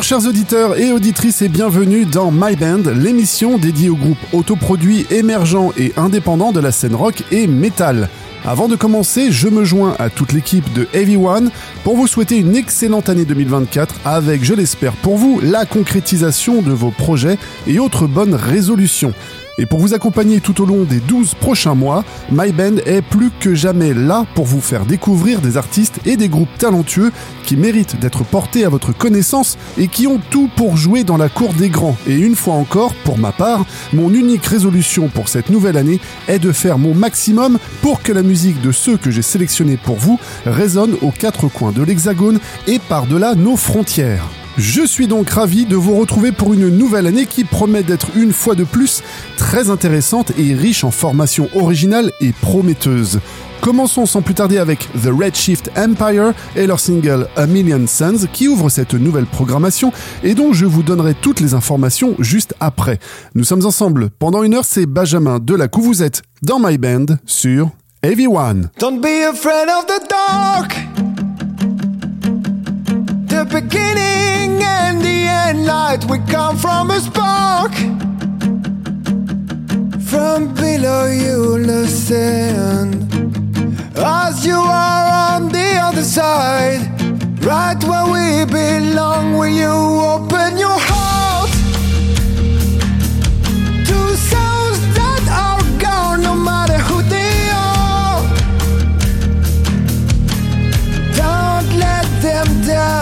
Bonjour chers auditeurs et auditrices et bienvenue dans My Band, l'émission dédiée au groupe autoproduit émergent et indépendant de la scène rock et metal. Avant de commencer, je me joins à toute l'équipe de Heavy One pour vous souhaiter une excellente année 2024 avec, je l'espère pour vous, la concrétisation de vos projets et autres bonnes résolutions. Et pour vous accompagner tout au long des 12 prochains mois, My Band est plus que jamais là pour vous faire découvrir des artistes et des groupes talentueux qui méritent d'être portés à votre connaissance et qui ont tout pour jouer dans la cour des grands. Et une fois encore, pour ma part, mon unique résolution pour cette nouvelle année est de faire mon maximum pour que la musique de ceux que j'ai sélectionnés pour vous résonne aux quatre coins de l'Hexagone et par-delà nos frontières. Je suis donc ravi de vous retrouver pour une nouvelle année qui promet d'être une fois de plus très intéressante et riche en formations originales et prometteuses. Commençons sans plus tarder avec The Redshift Empire et leur single A Million Suns qui ouvre cette nouvelle programmation et dont je vous donnerai toutes les informations juste après. Nous sommes ensemble pendant une heure, c'est Benjamin Delacou, vous êtes dans My Band sur Heavy One. Don't be afraid of the dark. The beginning and the end light we come from a spark. From below you listen as you are on the other side, right where we belong. When you open your heart to sounds that are gone, no matter who they are. Don't let them down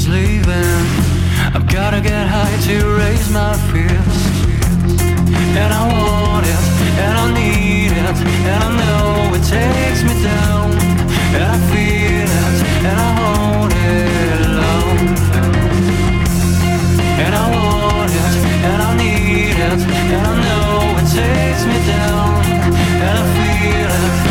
is leaving. I've gotta get high to raise my fears. And I want it, and I need it, and I know it takes me down. And I feel it, and I hold it low. And I want it, and I need it, and I know it takes me down. And I feel it,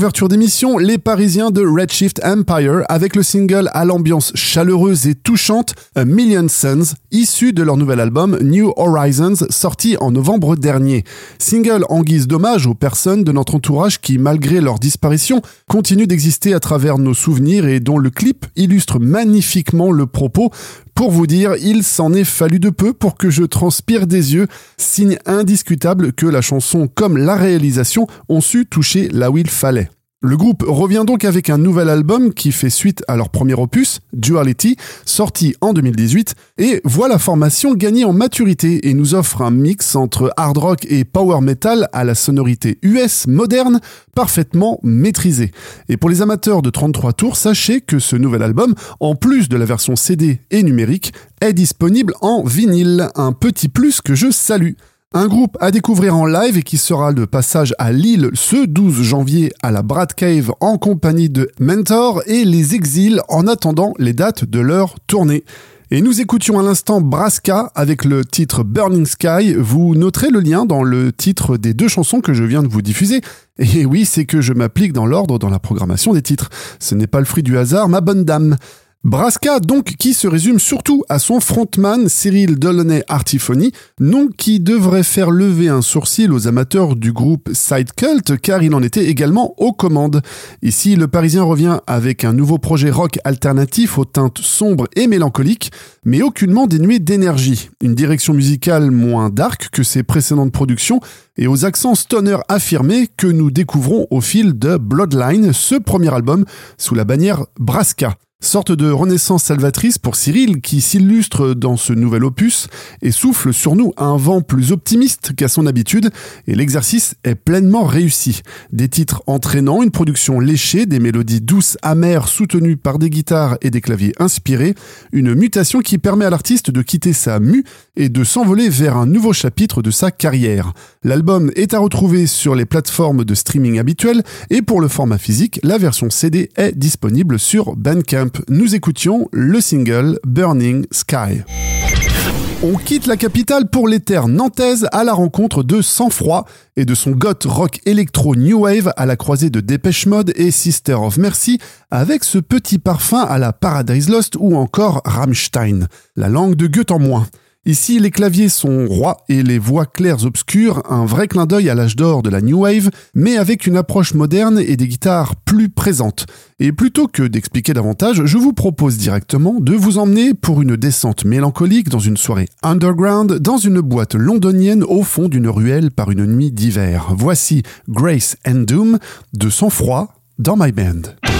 ouverture d'émission les Parisiens de Redshift Empire avec le single à l'ambiance chaleureuse et touchante A Million Suns, issu de leur nouvel album New Horizons, sorti en novembre dernier. Single en guise d'hommage aux personnes de notre entourage qui, malgré leur disparition, continuent d'exister à travers nos souvenirs et dont le clip illustre magnifiquement le propos. Pour vous dire, il s'en est fallu de peu pour que je transpire des yeux, signe indiscutable que la chanson comme la réalisation ont su toucher là où il fallait. Le groupe revient donc avec un nouvel album qui fait suite à leur premier opus, Duality, sorti en 2018, et voit la formation gagner en maturité et nous offre un mix entre hard rock et power metal à la sonorité US moderne, parfaitement maîtrisée. Et pour les amateurs de 33 tours, sachez que ce nouvel album, en plus de la version CD et numérique, est disponible en vinyle, un petit plus que je salue. Un groupe à découvrir en live et qui sera de passage à Lille ce 12 janvier à la Brad Cave en compagnie de Mentor et les Exils en attendant les dates de leur tournée. Et nous écoutions à l'instant Braska avec le titre Burning Sky. Vous noterez le lien dans le titre des deux chansons que je viens de vous diffuser. Et oui, c'est que je m'applique dans l'ordre dans la programmation des titres. Ce n'est pas le fruit du hasard, ma bonne dame. Braska, donc, qui se résume surtout à son frontman Cyril Delaunay Artifony, nom qui devrait faire lever un sourcil aux amateurs du groupe Side Cult, car il en était également aux commandes. Ici, le Parisien revient avec un nouveau projet rock alternatif aux teintes sombres et mélancoliques, mais aucunement dénué d'énergie. Une direction musicale moins dark que ses précédentes productions et aux accents stoner affirmés que nous découvrons au fil de Bloodline, ce premier album sous la bannière Braska. Sorte de renaissance salvatrice pour Cyril qui s'illustre dans ce nouvel opus et souffle sur nous un vent plus optimiste qu'à son habitude et l'exercice est pleinement réussi. Des titres entraînants, une production léchée, des mélodies douces, amères soutenues par des guitares et des claviers inspirés, une mutation qui permet à l'artiste de quitter sa mue et de s'envoler vers un nouveau chapitre de sa carrière. L'album est à retrouver sur les plateformes de streaming habituelles et pour le format physique, la version CD est disponible sur Bandcamp nous écoutions le single Burning Sky. On quitte la capitale pour les terres nantaises à la rencontre de Sang-Froid et de son goth rock électro new wave à la croisée de Dépêche Mode et Sister of Mercy avec ce petit parfum à la Paradise Lost ou encore Rammstein. La langue de Goethe en moins. Ici, les claviers sont rois et les voix claires obscures, un vrai clin d'œil à l'âge d'or de la New Wave, mais avec une approche moderne et des guitares plus présentes. Et plutôt que d'expliquer davantage, je vous propose directement de vous emmener pour une descente mélancolique dans une soirée underground, dans une boîte londonienne au fond d'une ruelle par une nuit d'hiver. Voici Grace and Doom de sang-froid dans My Band.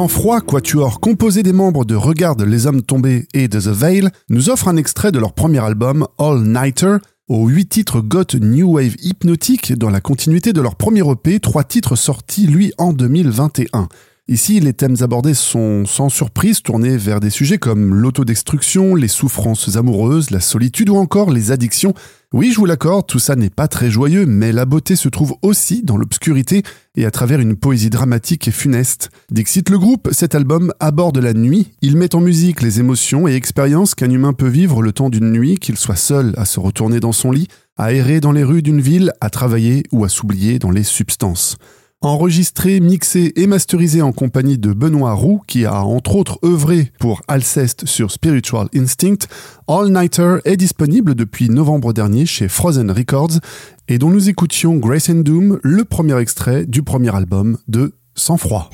Sans froid, Quatuor, composé des membres de Regarde les hommes tombés et de The Veil, nous offre un extrait de leur premier album, All Nighter, aux huit titres goth new wave hypnotique dans la continuité de leur premier EP, trois titres sortis lui en 2021. Ici, les thèmes abordés sont sans surprise tournés vers des sujets comme l'autodestruction, les souffrances amoureuses, la solitude ou encore les addictions. Oui, je vous l'accorde, tout ça n'est pas très joyeux, mais la beauté se trouve aussi dans l'obscurité et à travers une poésie dramatique et funeste. Dixit le groupe, cet album aborde la nuit. Il met en musique les émotions et expériences qu'un humain peut vivre le temps d'une nuit, qu'il soit seul à se retourner dans son lit, à errer dans les rues d'une ville, à travailler ou à s'oublier dans les substances. Enregistré, mixé et masterisé en compagnie de Benoît Roux, qui a entre autres œuvré pour Alceste sur Spiritual Instinct, All Nighter est disponible depuis novembre dernier chez Frozen Records et dont nous écoutions Grace and Doom, le premier extrait du premier album de Sans Froid.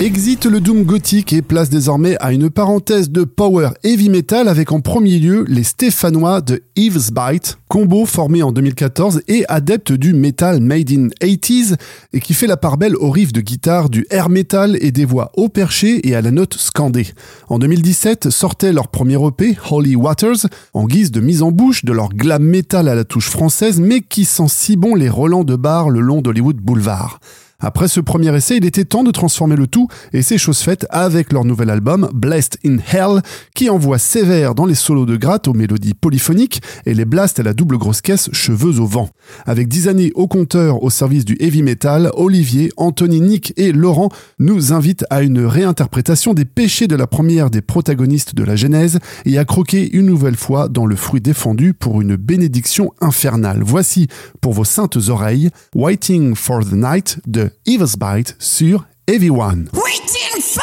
Exit le Doom gothique et place désormais à une parenthèse de power heavy metal avec en premier lieu les Stéphanois de Eve's Bite, combo formé en 2014 et adepte du metal made in 80s et qui fait la part belle aux riffs de guitare du air metal et des voix haut perché et à la note scandée. En 2017 sortait leur premier EP, Holy Waters, en guise de mise en bouche de leur glam metal à la touche française mais qui sent si bon les Roland de bar le long d'Hollywood Boulevard. Après ce premier essai, il était temps de transformer le tout, et c'est chose faite avec leur nouvel album, Blessed in Hell, qui envoie sévère dans les solos de gratte aux mélodies polyphoniques et les blasts à la double grosse caisse cheveux au vent. Avec 10 années au compteur au service du heavy metal, Olivier, Anthony, Nick et Laurent nous invitent à une réinterprétation des péchés de la première des protagonistes de la Genèse et à croquer une nouvelle fois dans le fruit défendu pour une bénédiction infernale. Voici, pour vos saintes oreilles, Waiting for the Night de Evesbite sur Heavy One. 8, 10,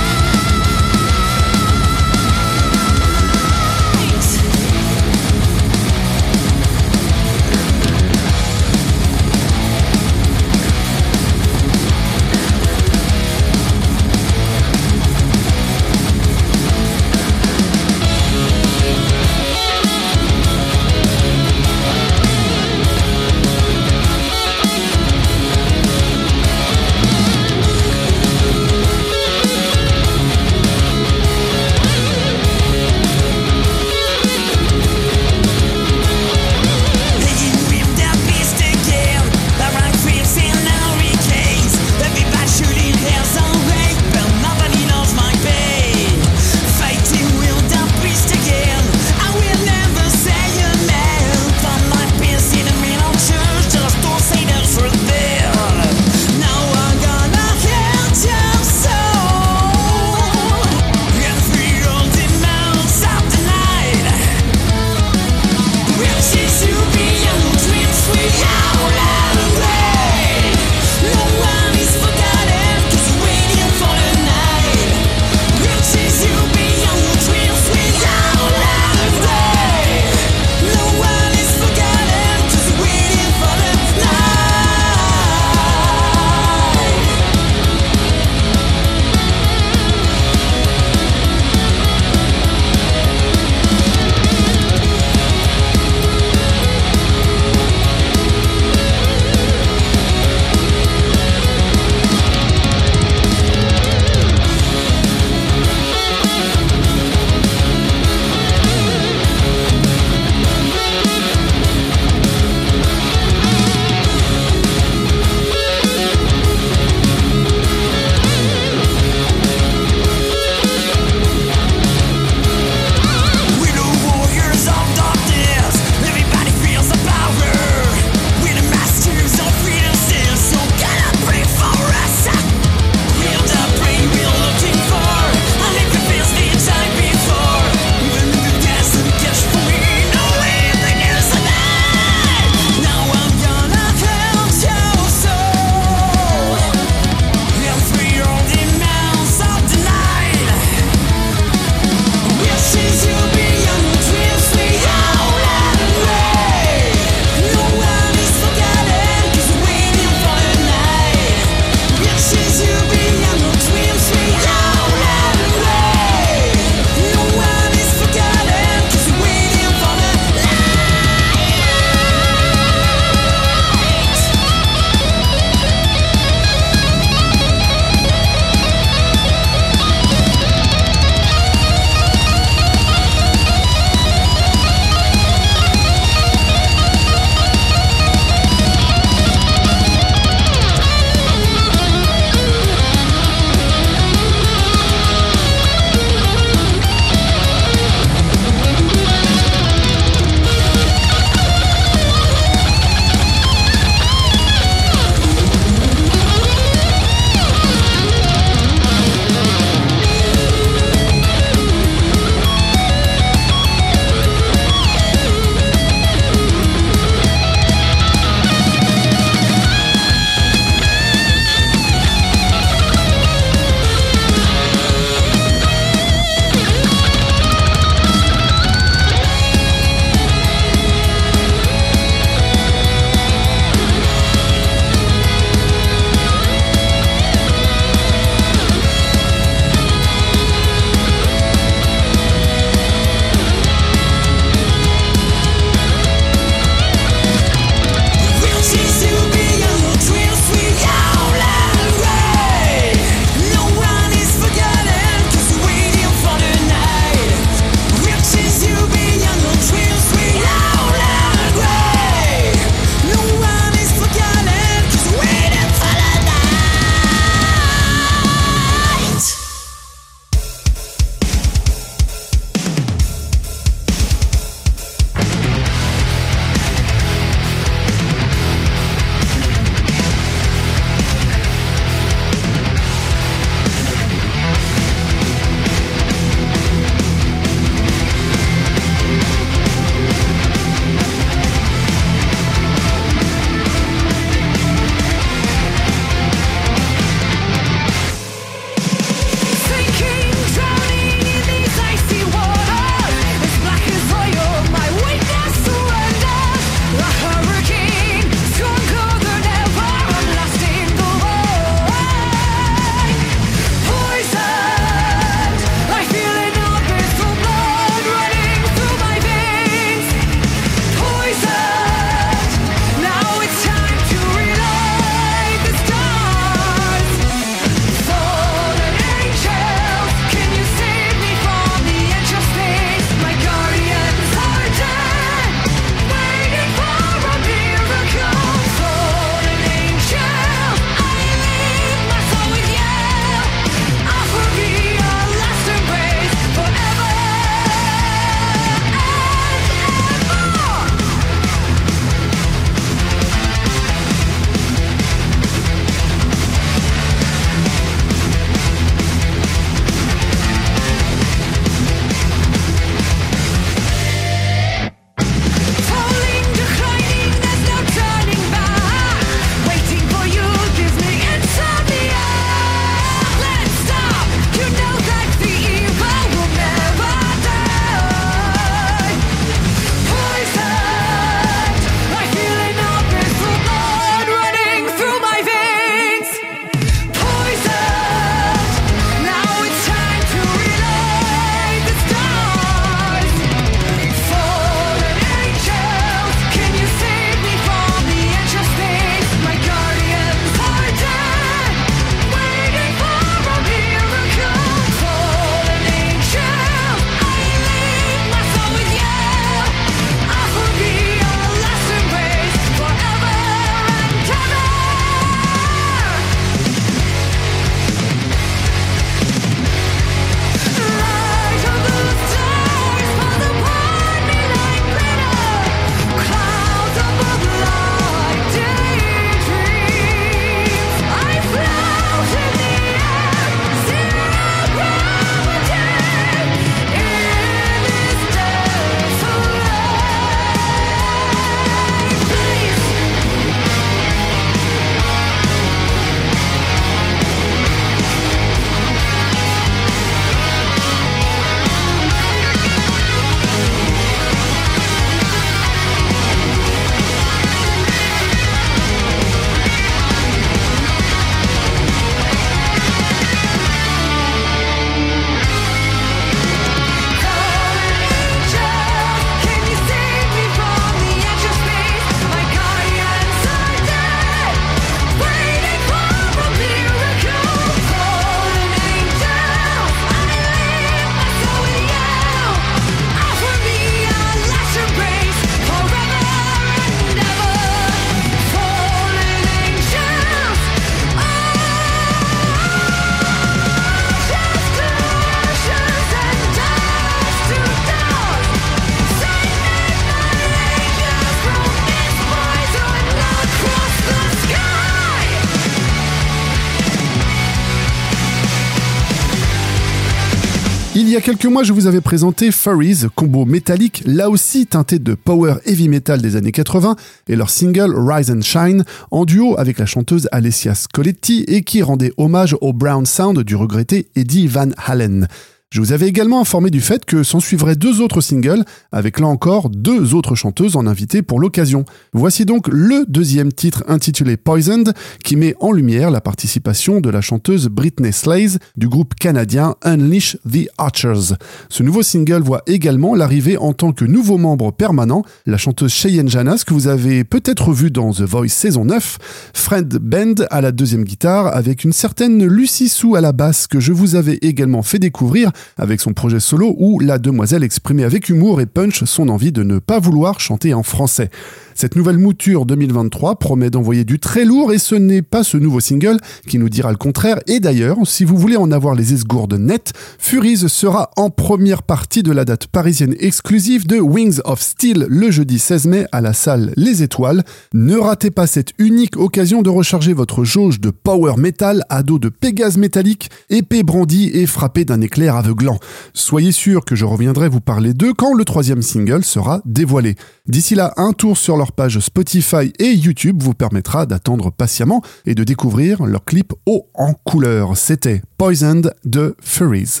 y a quelques mois, je vous avais présenté Furries, combo métallique, là aussi teinté de power heavy metal des années 80, et leur single Rise and Shine, en duo avec la chanteuse Alessia Scoletti et qui rendait hommage au brown sound du regretté Eddie Van Halen. Je vous avais également informé du fait que s'en suivraient deux autres singles, avec là encore deux autres chanteuses en invité pour l'occasion. Voici donc le deuxième titre intitulé Poisoned, qui met en lumière la participation de la chanteuse Britney Slays du groupe canadien Unleash the Archers. Ce nouveau single voit également l'arrivée en tant que nouveau membre permanent, la chanteuse Cheyenne Janas que vous avez peut-être vu dans The Voice saison 9, Fred Bend à la deuxième guitare avec une certaine Lucie Sou à la basse que je vous avais également fait découvrir avec son projet solo où la demoiselle exprimait avec humour et punch son envie de ne pas vouloir chanter en français. Cette nouvelle mouture 2023 promet d'envoyer du très lourd et ce n'est pas ce nouveau single qui nous dira le contraire. Et d'ailleurs, si vous voulez en avoir les esgourdes nettes, Furies sera en première partie de la date parisienne exclusive de Wings of Steel le jeudi 16 mai à la salle Les Étoiles. Ne ratez pas cette unique occasion de recharger votre jauge de power metal à dos de Pégase métallique, épée brandie et frappée d'un éclair aveuglant. Soyez sûr que je reviendrai vous parler d'eux quand le troisième single sera dévoilé. D'ici là, un tour sur leur page Spotify et YouTube vous permettra d'attendre patiemment et de découvrir leur clip haut en couleur. C'était Poisoned de Furies.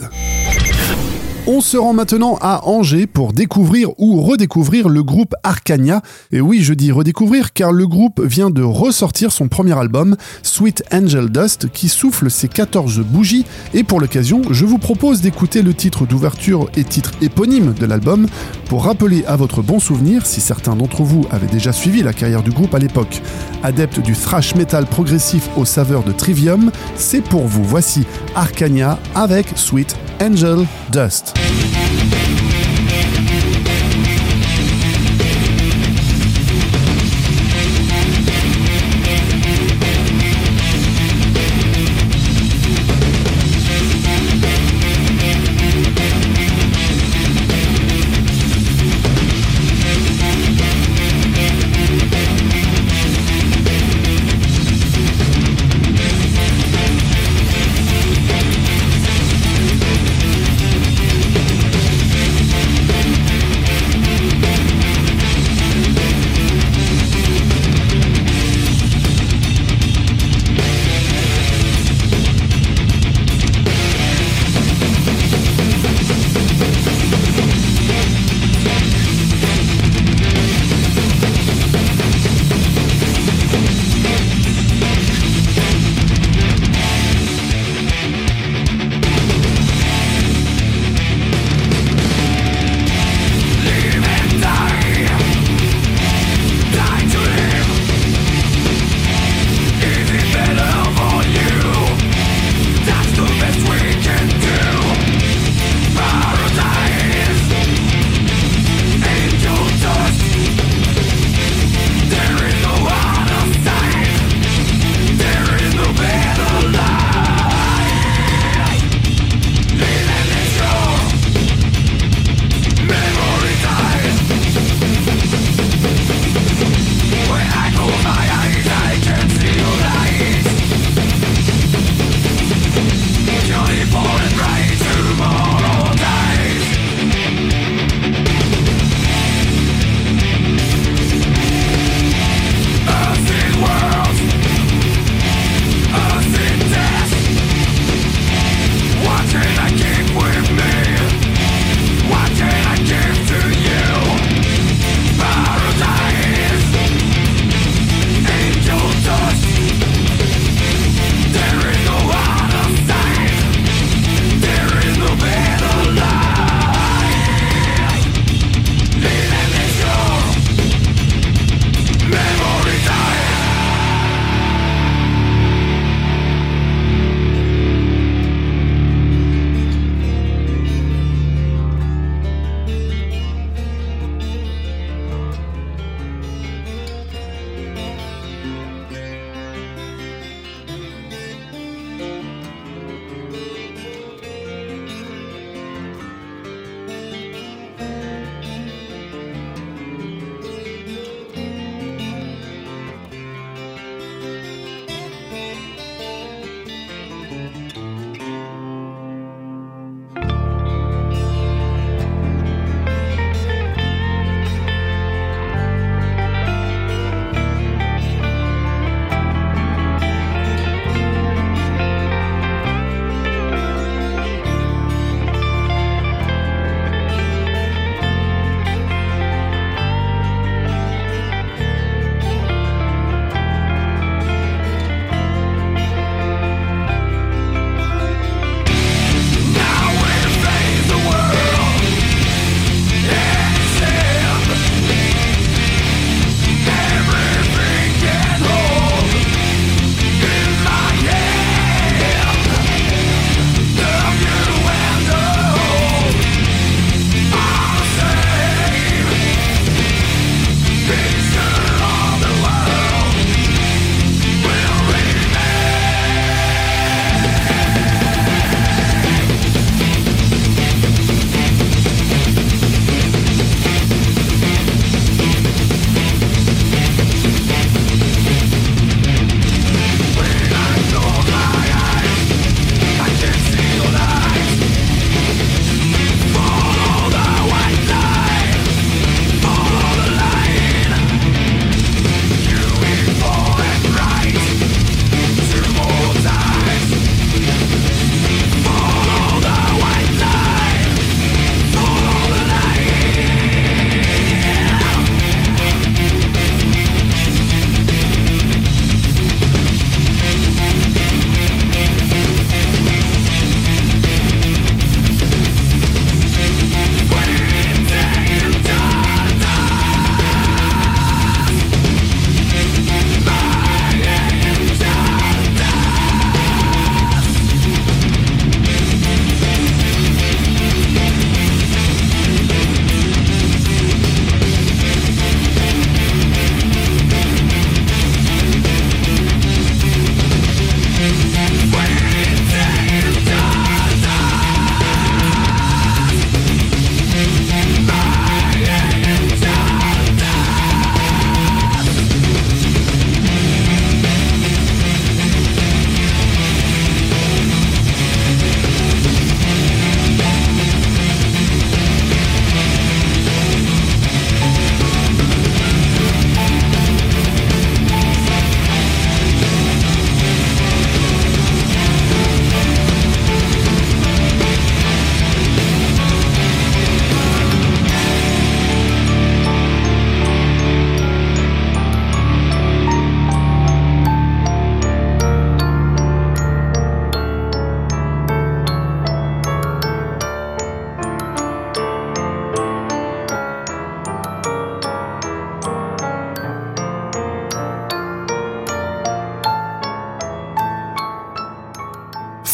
On se rend maintenant à Angers pour découvrir ou redécouvrir le groupe Arcania. Et oui, je dis redécouvrir car le groupe vient de ressortir son premier album, Sweet Angel Dust, qui souffle ses 14 bougies. Et pour l'occasion, je vous propose d'écouter le titre d'ouverture et titre éponyme de l'album pour rappeler à votre bon souvenir, si certains d'entre vous avaient déjà suivi la carrière du groupe à l'époque. Adepte du thrash metal progressif aux saveurs de Trivium, c'est pour vous. Voici Arcania avec Sweet Angel Dust. Peace.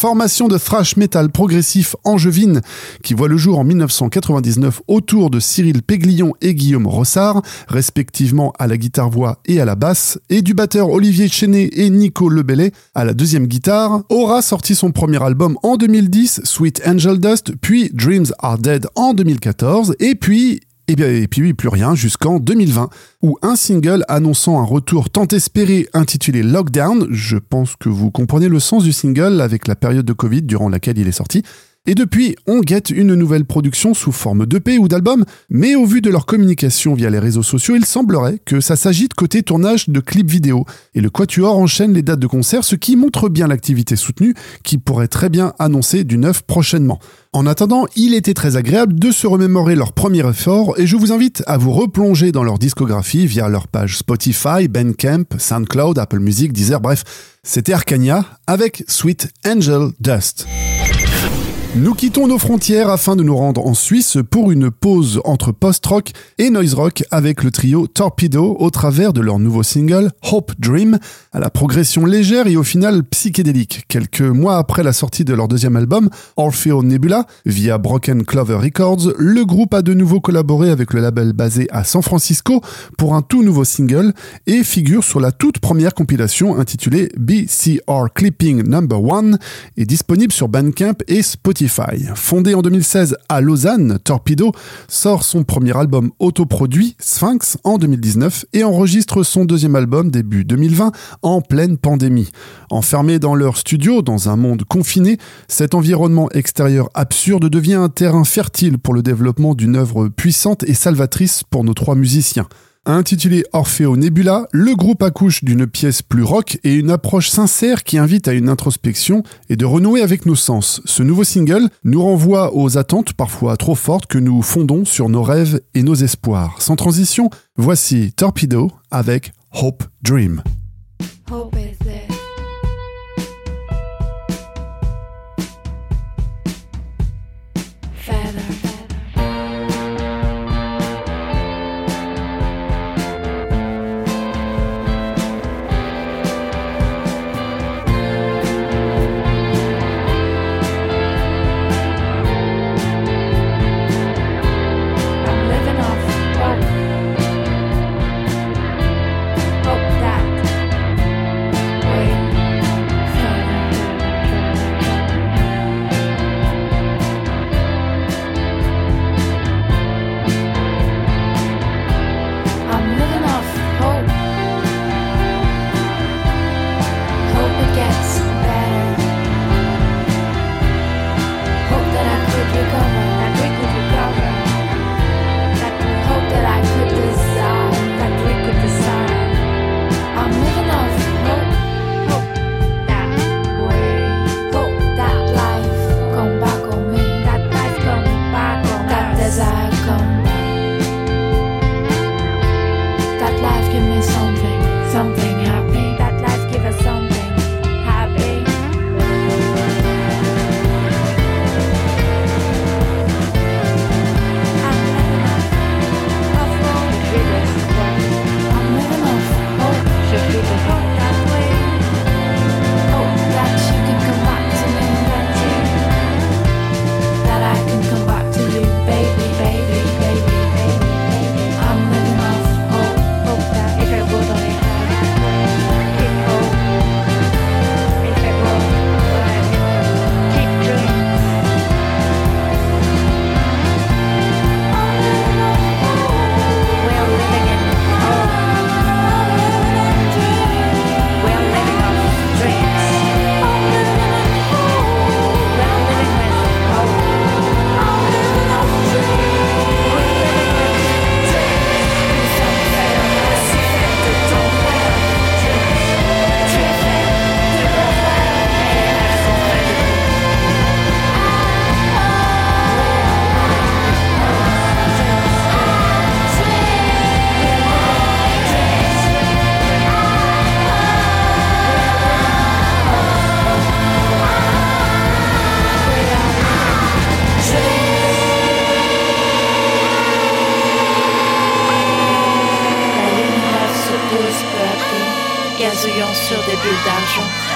Formation de thrash metal progressif angevine qui voit le jour en 1999 autour de Cyril Péglion et Guillaume Rossard, respectivement à la guitare-voix et à la basse, et du batteur Olivier Chenet et Nico Lebellet à la deuxième guitare, aura sorti son premier album en 2010, Sweet Angel Dust, puis Dreams Are Dead en 2014, et puis et, bien, et puis oui, plus rien jusqu'en 2020, où un single annonçant un retour tant espéré intitulé Lockdown, je pense que vous comprenez le sens du single avec la période de Covid durant laquelle il est sorti, et depuis, on guette une nouvelle production sous forme d'EP ou d'album, mais au vu de leur communication via les réseaux sociaux, il semblerait que ça s'agite côté tournage de clips vidéo. Et le Quatuor enchaîne les dates de concert, ce qui montre bien l'activité soutenue, qui pourrait très bien annoncer du neuf prochainement. En attendant, il était très agréable de se remémorer leur premier effort et je vous invite à vous replonger dans leur discographie via leur page Spotify, Bandcamp, SoundCloud, Apple Music, Deezer, bref, c'était Arcania avec Sweet Angel Dust. Nous quittons nos frontières afin de nous rendre en Suisse pour une pause entre post-rock et noise rock avec le trio Torpedo au travers de leur nouveau single Hope Dream, à la progression légère et au final psychédélique. Quelques mois après la sortie de leur deuxième album, Orfeo Nebula, via Broken Clover Records, le groupe a de nouveau collaboré avec le label basé à San Francisco pour un tout nouveau single et figure sur la toute première compilation intitulée BCR Clipping Number 1 et disponible sur Bandcamp et Spotify. Fondé en 2016 à Lausanne, Torpedo sort son premier album autoproduit, Sphinx, en 2019 et enregistre son deuxième album début 2020 en pleine pandémie. Enfermés dans leur studio, dans un monde confiné, cet environnement extérieur absurde devient un terrain fertile pour le développement d'une œuvre puissante et salvatrice pour nos trois musiciens. Intitulé Orfeo Nebula, le groupe accouche d'une pièce plus rock et une approche sincère qui invite à une introspection et de renouer avec nos sens. Ce nouveau single nous renvoie aux attentes parfois trop fortes que nous fondons sur nos rêves et nos espoirs. Sans transition, voici Torpedo avec Hope Dream. Gazouillant sur des bulles d'argent.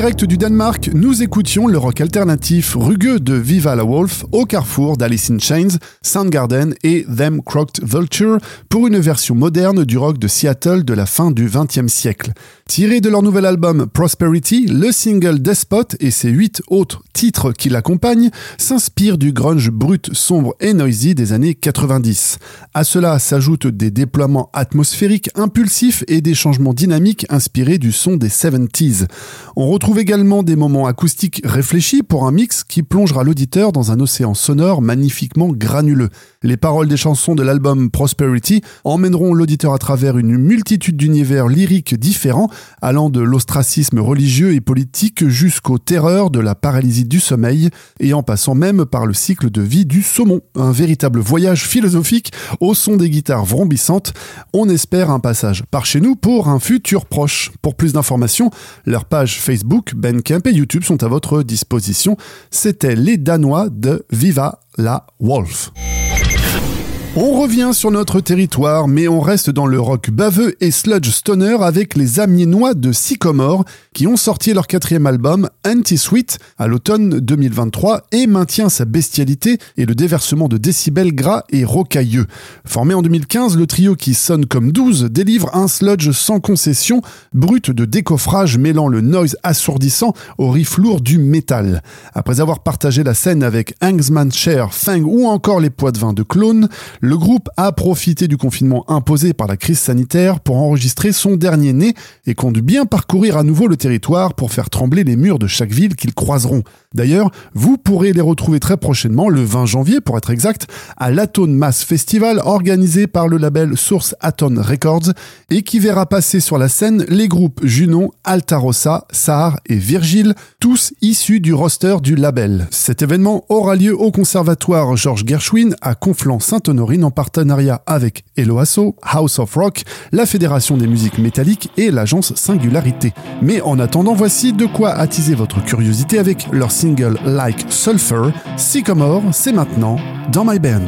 Direct du Danemark, nous écoutions le rock alternatif rugueux de Viva la Wolf au carrefour d'Alice in Chains, Soundgarden et Them Crocked Vulture pour une version moderne du rock de Seattle de la fin du XXe siècle. Tiré de leur nouvel album Prosperity, le single Despot et ses huit autres titres qui l'accompagnent s'inspirent du grunge brut, sombre et noisy des années 90. À cela s'ajoutent des déploiements atmosphériques impulsifs et des changements dynamiques inspirés du son des 70s. On retrouve également des moments acoustiques réfléchis pour un mix qui plongera l'auditeur dans un océan sonore magnifiquement granuleux. Les paroles des chansons de l'album Prosperity emmèneront l'auditeur à travers une multitude d'univers lyriques différents, allant de l'ostracisme religieux et politique jusqu'aux terreurs de la paralysie du sommeil, et en passant même par le cycle de vie du saumon. Un véritable voyage philosophique au son des guitares vrombissantes. On espère un passage par chez nous pour un futur proche. Pour plus d'informations, leurs pages Facebook, Bandcamp et YouTube sont à votre disposition. C'était les Danois de Viva la Wolf. On revient sur notre territoire, mais on reste dans le rock baveux et sludge stoner avec les Amiénois de Sycomore, qui ont sorti leur quatrième album, Anti-Sweet, à l'automne 2023, et maintient sa bestialité et le déversement de décibels gras et rocailleux. Formé en 2015, le trio qui sonne comme 12 délivre un sludge sans concession, brut de décoffrage mêlant le noise assourdissant au riff lourd du métal. Après avoir partagé la scène avec Angsman Cher, Fang ou encore les poids de vin de Clone, le groupe a profité du confinement imposé par la crise sanitaire pour enregistrer son dernier né et compte bien parcourir à nouveau le territoire pour faire trembler les murs de chaque ville qu'ils croiseront. D'ailleurs, vous pourrez les retrouver très prochainement, le 20 janvier pour être exact, à l'Atone Mass Festival organisé par le label Source Atone Records et qui verra passer sur la scène les groupes Junon, Altarossa, Sahar et Virgile, tous issus du roster du label. Cet événement aura lieu au conservatoire Georges Gershwin à En partenariat avec Eloasso, House of Rock, la Fédération des musiques métalliques et l'agence Singularité. Mais en attendant, voici de quoi attiser votre curiosité avec leur single Like Sulfur, Sycamore, c'est maintenant dans My Band.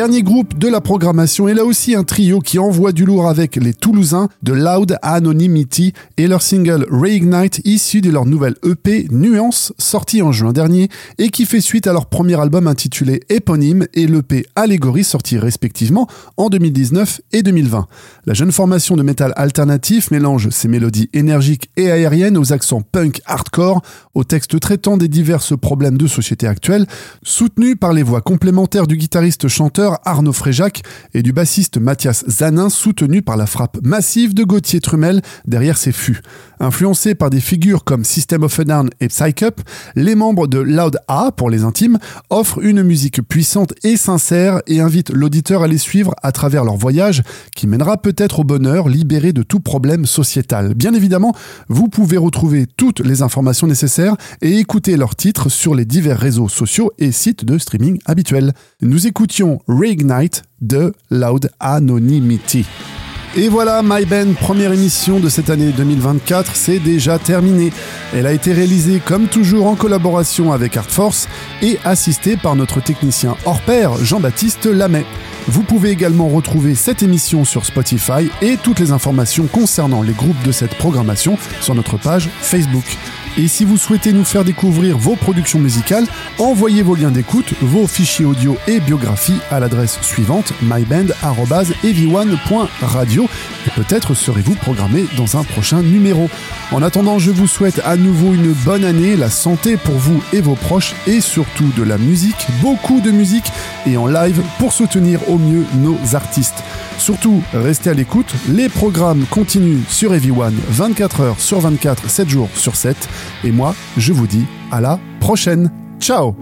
Dernier groupe de la programmation et là aussi un trio qui envoie du lourd avec les Toulousains de Loud Anonymity et leur single Reignite issu de leur nouvelle EP Nuance sorti en juin dernier et qui fait suite à leur premier album intitulé Éponyme et l'EP Allégorie sorti respectivement en 2019 et 2020. La jeune formation de métal alternatif mélange ses mélodies énergiques et aériennes aux accents punk hardcore, aux textes traitant des diverses problèmes de société actuelle, soutenus par les voix complémentaires du guitariste chanteur Arnaud Fréjac et du bassiste Mathias Zanin soutenu par la frappe massive de Gauthier Trumel derrière ses fûts. Influencés par des figures comme System of a Down et Psycup, les membres de Loud A, pour les intimes, offrent une musique puissante et sincère et invitent l'auditeur à les suivre à travers leur voyage qui mènera peut-être au bonheur libéré de tout problème sociétal. Bien évidemment, vous pouvez retrouver toutes les informations nécessaires et écouter leurs titres sur les divers réseaux sociaux et sites de streaming habituels. Nous écoutions Reignite de Loud Anonymity. Et voilà, My Band, première émission de cette année 2024, c'est déjà terminé. Elle a été réalisée comme toujours en collaboration avec Art Force et assistée par notre technicien hors pair, Jean-Baptiste Lamet. Vous pouvez également retrouver cette émission sur Spotify et toutes les informations concernant les groupes de cette programmation sur notre page Facebook. Et si vous souhaitez nous faire découvrir vos productions musicales, envoyez vos liens d'écoute, vos fichiers audio et biographies à l'adresse suivante myband.ev1.radio et peut-être serez-vous programmé dans un prochain numéro. En attendant, je vous souhaite à nouveau une bonne année, la santé pour vous et vos proches et surtout de la musique, beaucoup de musique et en live pour soutenir au mieux nos artistes. Surtout, restez à l'écoute, les programmes continuent sur Evi1 24 heures sur 24, 7 jours sur 7 et moi, je vous dis à la prochaine. Ciao